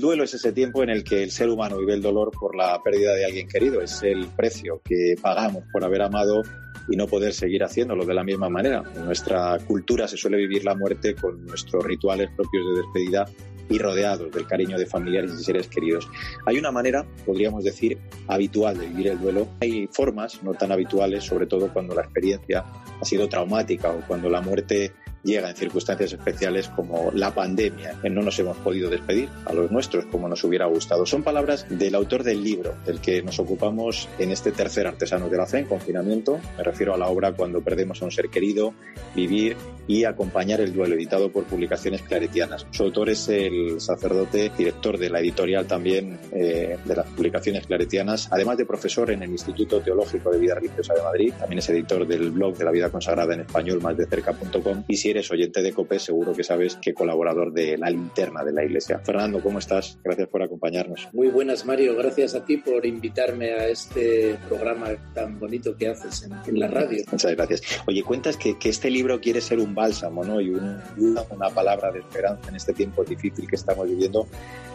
El duelo es ese tiempo en el que el ser humano vive el dolor por la pérdida de alguien querido. Es el precio que pagamos por haber amado y no poder seguir haciéndolo de la misma manera. En nuestra cultura se suele vivir la muerte con nuestros rituales propios de despedida y rodeados del cariño de familiares y seres queridos. Hay una manera, podríamos decir, habitual de vivir el duelo. Hay formas no tan habituales, sobre todo cuando la experiencia ha sido traumática o cuando la muerte llega en circunstancias especiales como la pandemia, no nos hemos podido despedir a los nuestros como nos hubiera gustado. Son palabras del autor del libro del que nos ocupamos en este tercer artesano de la Fe en confinamiento. Me refiero a la obra Cuando perdemos a un ser querido, Vivir y Acompañar el duelo, editado por Publicaciones Claretianas. Su autor es el sacerdote, director de la editorial también eh, de las Publicaciones Claretianas, además de profesor en el Instituto Teológico de Vida Religiosa de Madrid. También es editor del blog de la vida consagrada en español, más de cerca.com. Y si eres oyente de COPE, seguro que sabes que colaborador de la linterna de la Iglesia. Fernando, ¿cómo estás? Gracias por acompañarnos. Muy buenas, Mario. Gracias a ti por invitarme a este programa tan bonito que haces en, la radio. Muchas gracias. Oye, cuentas que, que, este libro quiere ser un bálsamo, ¿no? Y una, una palabra de esperanza en este tiempo difícil que estamos viviendo.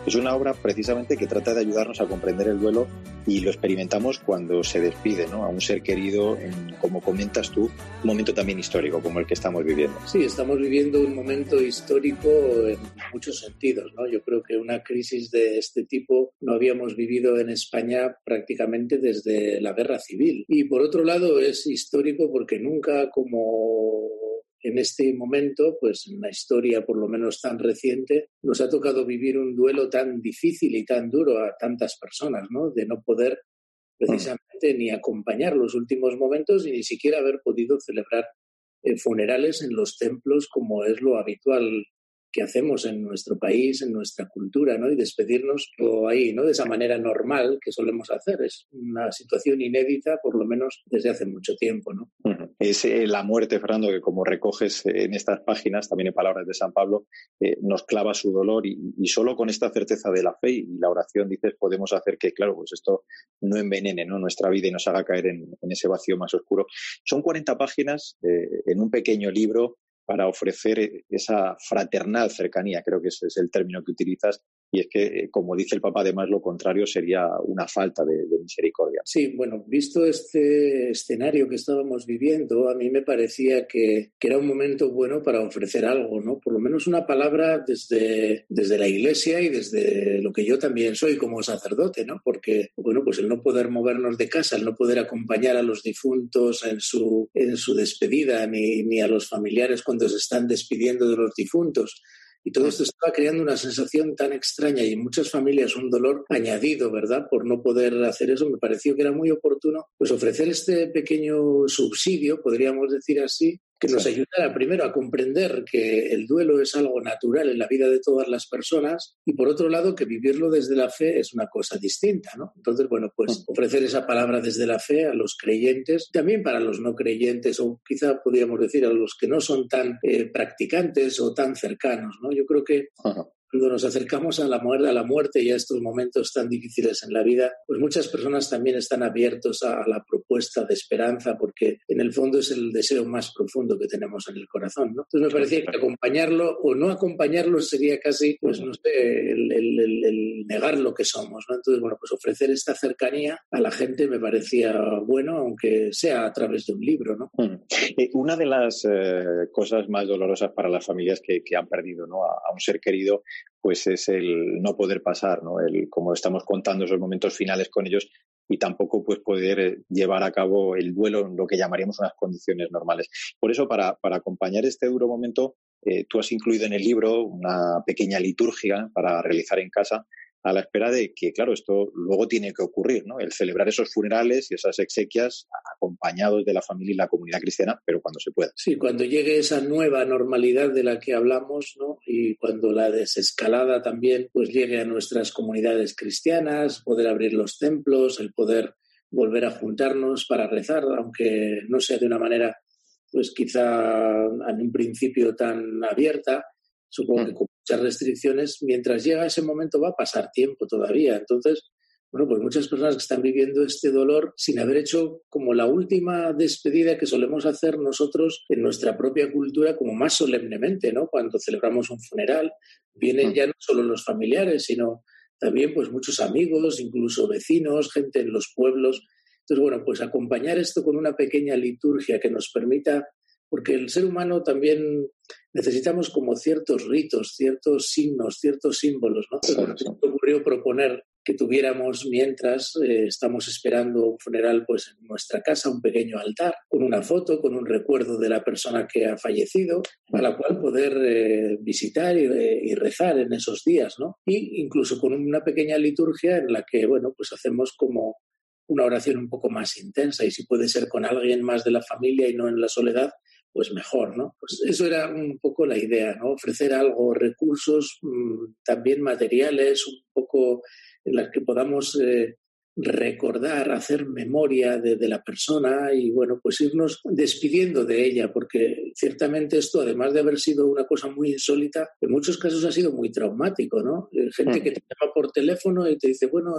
Es una obra precisamente que trata de ayudarnos a comprender el duelo y lo experimentamos cuando se despide, ¿no? A un ser querido, en, como comentas tú, un momento también histórico como el que estamos viviendo. Sí, estamos viviendo un momento histórico en muchos sentidos. ¿no? Yo creo que una crisis de este tipo no habíamos vivido en España prácticamente desde la guerra civil. Y por otro lado es histórico porque nunca como en este momento, pues en la historia por lo menos tan reciente, nos ha tocado vivir un duelo tan difícil y tan duro a tantas personas, ¿no? De no poder precisamente ni acompañar los últimos momentos y ni siquiera haber podido celebrar eh, funerales en los templos como es lo habitual que hacemos en nuestro país, en nuestra cultura, ¿no? Y despedirnos ahí, ¿no? De esa manera normal que solemos hacer. Es una situación inédita, por lo menos desde hace mucho tiempo, ¿no? Es eh, la muerte, Fernando, que como recoges en estas páginas, también en palabras de San Pablo, eh, nos clava su dolor y, solo con esta certeza de la fe y la oración, dices, podemos hacer que, claro, pues esto no envenene ¿no? nuestra vida y nos haga caer en, ese vacío más oscuro. Son 40 páginas eh, en un pequeño libro para ofrecer esa fraternal cercanía, creo que ese es el término que utilizas, y es que, eh, como dice el Papa, además lo contrario sería una falta de, misericordia. Sí, bueno, visto este escenario que estábamos viviendo, a mí me parecía que, era un momento bueno para ofrecer algo, ¿no? Por lo menos una palabra desde, desde la Iglesia y desde lo que yo también soy como sacerdote, ¿no? Porque, bueno, pues el no poder movernos de casa, el no poder acompañar a los difuntos en su, en su despedida, ni, ni a los familiares cuando se están despidiendo de los difuntos, y todo esto estaba creando una sensación tan extraña y en muchas familias un dolor añadido, ¿verdad? Por no poder hacer eso, me pareció que era muy oportuno pues ofrecer este pequeño subsidio, podríamos decir así, que nos ayudara primero a comprender que el duelo es algo natural en la vida de todas las personas y por otro lado que vivirlo desde la fe es una cosa distinta, ¿no? Entonces, bueno, pues ofrecer esa palabra desde la fe a los creyentes, también para los no creyentes o quizá podríamos decir a los que no son tan eh, practicantes o tan cercanos, ¿no? Yo creo que cuando nos acercamos a la, muerte, a la muerte y a estos momentos tan difíciles en la vida, pues muchas personas también están abiertos a la propuesta de esperanza porque en el fondo es el deseo más profundo que tenemos en el corazón. ¿no? Entonces me parecía que acompañarlo o no acompañarlo sería casi, pues no sé, el, negar lo que somos. ¿no? Entonces, bueno, pues ofrecer esta cercanía a la gente me parecía bueno, aunque sea a través de un libro. ¿no? Eh, una de las eh, cosas más dolorosas para las familias que, han perdido ¿no? a un ser querido pues es el no poder pasar, ¿no? El, como estamos contando esos momentos finales con ellos y tampoco pues poder eh, llevar a cabo el duelo en lo que llamaríamos unas condiciones normales. Por eso, para, para acompañar este duro momento, eh, tú has incluido en el libro una pequeña liturgia para realizar en casa a la espera de que, claro, esto luego tiene que ocurrir, ¿no? El celebrar esos funerales y esas exequias acompañados de la familia y la comunidad cristiana, pero cuando se pueda. Sí, cuando llegue esa nueva normalidad de la que hablamos, ¿no? Y cuando la desescalada también pues llegue a nuestras comunidades cristianas, poder abrir los templos, el poder volver a juntarnos para rezar, aunque no sea de una manera pues quizá en un principio tan abierta, supongo que con muchas restricciones, mientras llega ese momento va a pasar tiempo todavía. Entonces, bueno, pues muchas personas que están viviendo este dolor sin haber hecho como la última despedida que solemos hacer nosotros en nuestra propia cultura como más solemnemente, ¿no? Cuando celebramos un funeral, vienen ya no solo los familiares, sino también pues muchos amigos, incluso vecinos, gente en los pueblos. Entonces, bueno, pues acompañar esto con una pequeña liturgia que nos permita, porque el ser humano también necesitamos como ciertos ritos, ciertos signos, ciertos símbolos, ¿no? ocurrió proponer que tuviéramos mientras eh, estamos esperando un funeral pues en nuestra casa, un pequeño altar con una foto, con un recuerdo de la persona que ha fallecido, a la cual poder eh, visitar y, rezar en esos días, ¿no? Y incluso con una pequeña liturgia en la que, bueno, pues hacemos como una oración un poco más intensa y si puede ser con alguien más de la familia y no en la soledad, pues mejor, ¿no? Pues eso era un poco la idea, ¿no? Ofrecer algo, recursos mm, también materiales, un poco en las que podamos eh, recordar, hacer memoria de, la persona y, bueno, pues irnos despidiendo de ella, porque ciertamente esto, además de haber sido una cosa muy insólita, en muchos casos ha sido muy traumático, ¿no? Eh, gente que te llama por teléfono y te dice, bueno,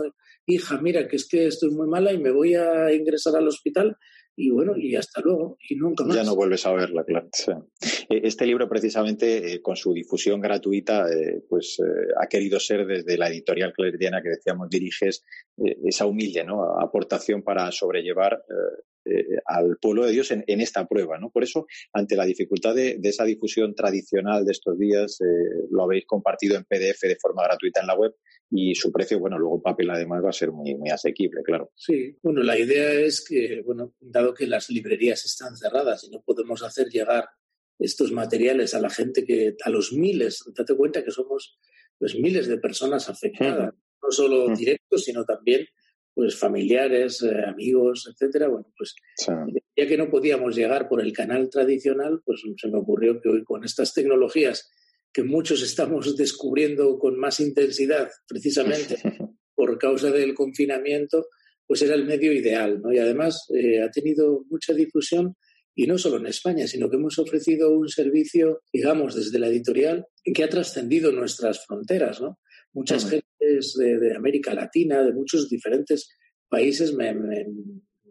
hija, mira, que es que estoy muy mala y me voy a ingresar al hospital y bueno, y hasta luego, y nunca más. Ya no vuelves a verla, claro. Eh, este libro, precisamente, eh, con su difusión gratuita, eh, pues ha querido ser desde la editorial claretiana que decíamos diriges esa humilde ¿no? aportación para sobrellevar eh, al pueblo de Dios en, esta prueba. ¿no? Por eso, ante la dificultad de, esa difusión tradicional de estos días, eh, lo habéis compartido en PDF de forma gratuita en la web y su precio, bueno, luego en papel además va a ser muy, muy asequible, claro. Sí, bueno, la idea es que, bueno, dado que las librerías están cerradas y no podemos hacer llegar estos materiales a la gente que, a los miles, date cuenta que somos pues miles de personas afectadas, no solo directos, sino también pues familiares, eh, amigos, etcétera. Bueno, pues ya que no podíamos llegar por el canal tradicional, pues se me ocurrió que hoy con estas tecnologías que muchos estamos descubriendo con más intensidad, precisamente por causa del confinamiento, pues era el medio ideal, ¿no? Y además eh, ha tenido mucha difusión y no solo en España, sino que hemos ofrecido un servicio, digamos, desde la editorial que ha trascendido nuestras fronteras, ¿no? Muchas gentes de, América Latina, de muchos diferentes países, me,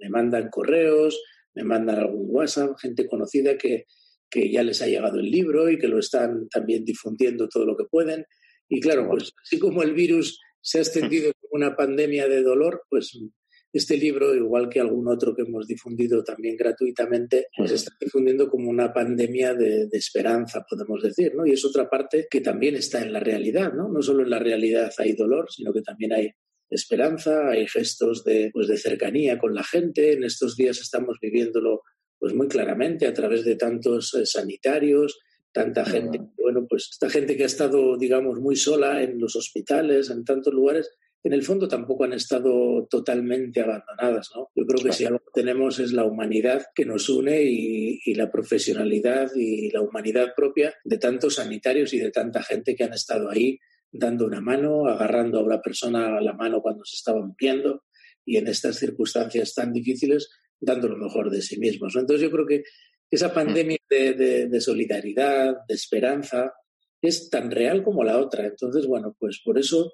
mandan correos, me mandan algún WhatsApp, gente conocida que, que ya les ha llegado el libro y que lo están también difundiendo todo lo que pueden. Y claro, pues así como el virus se ha extendido como una pandemia de dolor, pues este libro, igual que algún otro que hemos difundido también gratuitamente, pues está difundiendo como una pandemia de, esperanza, podemos decir, ¿no? Y es otra parte que también está en la realidad, ¿no? No solo en la realidad hay dolor, sino que también hay esperanza, hay gestos de, pues, de cercanía con la gente. En estos días estamos viviéndolo pues muy claramente a través de tantos eh, sanitarios, tanta gente, bueno, pues esta gente que ha estado, digamos, muy sola en los hospitales, en tantos lugares, en el fondo tampoco han estado totalmente abandonadas. ¿no? Yo creo que si algo tenemos es la humanidad que nos une y, la profesionalidad y la humanidad propia de tantos sanitarios y de tanta gente que han estado ahí dando una mano, agarrando a una persona a la mano cuando se estaba muriendo y en estas circunstancias tan difíciles dando lo mejor de sí mismos. Entonces yo creo que esa pandemia de, de, solidaridad, de esperanza, es tan real como la otra. Entonces, bueno, pues por eso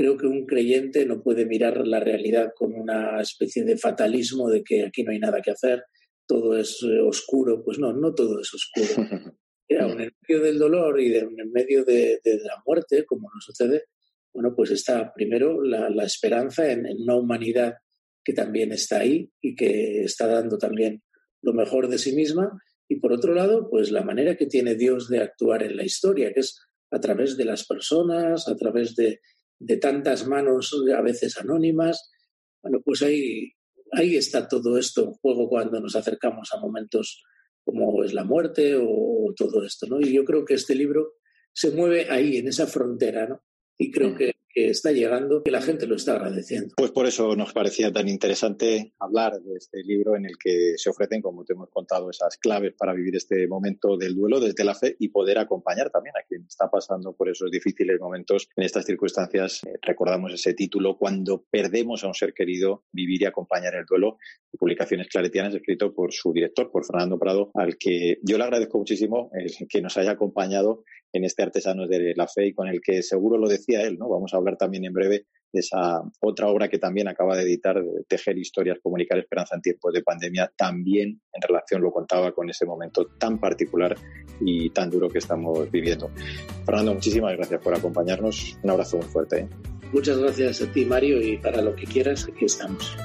creo que un creyente no puede mirar la realidad con una especie de fatalismo de que aquí no hay nada que hacer, todo es eh, oscuro. Pues no, no todo es oscuro. en el medio del dolor y en el medio de, la muerte, como nos sucede, bueno, pues está primero la, esperanza en, en, una humanidad que también está ahí y que está dando también lo mejor de sí misma. Y por otro lado, pues la manera que tiene Dios de actuar en la historia, que es a través de las personas, a través de, de tantas manos a veces anónimas. Bueno, pues ahí, ahí está todo esto en juego cuando nos acercamos a momentos como es la muerte o, todo esto, ¿no? Y yo creo que este libro se mueve ahí, en esa frontera, ¿no? Y creo mm. que que está llegando, que la gente lo está agradeciendo. Pues por eso nos parecía tan interesante hablar de este libro en el que se ofrecen, como te hemos contado, esas claves para vivir este momento del duelo desde la fe y poder acompañar también a quien está pasando por esos difíciles momentos en estas circunstancias. Eh, recordamos ese título, Cuando perdemos a un ser querido, vivir y acompañar el duelo, de publicaciones claretianas, escrito por su director, por Fernando Prado, al que yo le agradezco muchísimo que nos haya acompañado en este Artesanos de la Fe y con el que seguro lo decía él, ¿no? Vamos a hablar también en breve de esa otra obra que también acaba de editar, Tejer historias, comunicar esperanza en tiempos de pandemia, también en relación, lo contaba, con ese momento tan particular y tan duro que estamos viviendo. Fernando, muchísimas gracias por acompañarnos. Un abrazo muy fuerte. ¿eh? Muchas gracias a ti, Mario, y para lo que quieras, aquí estamos.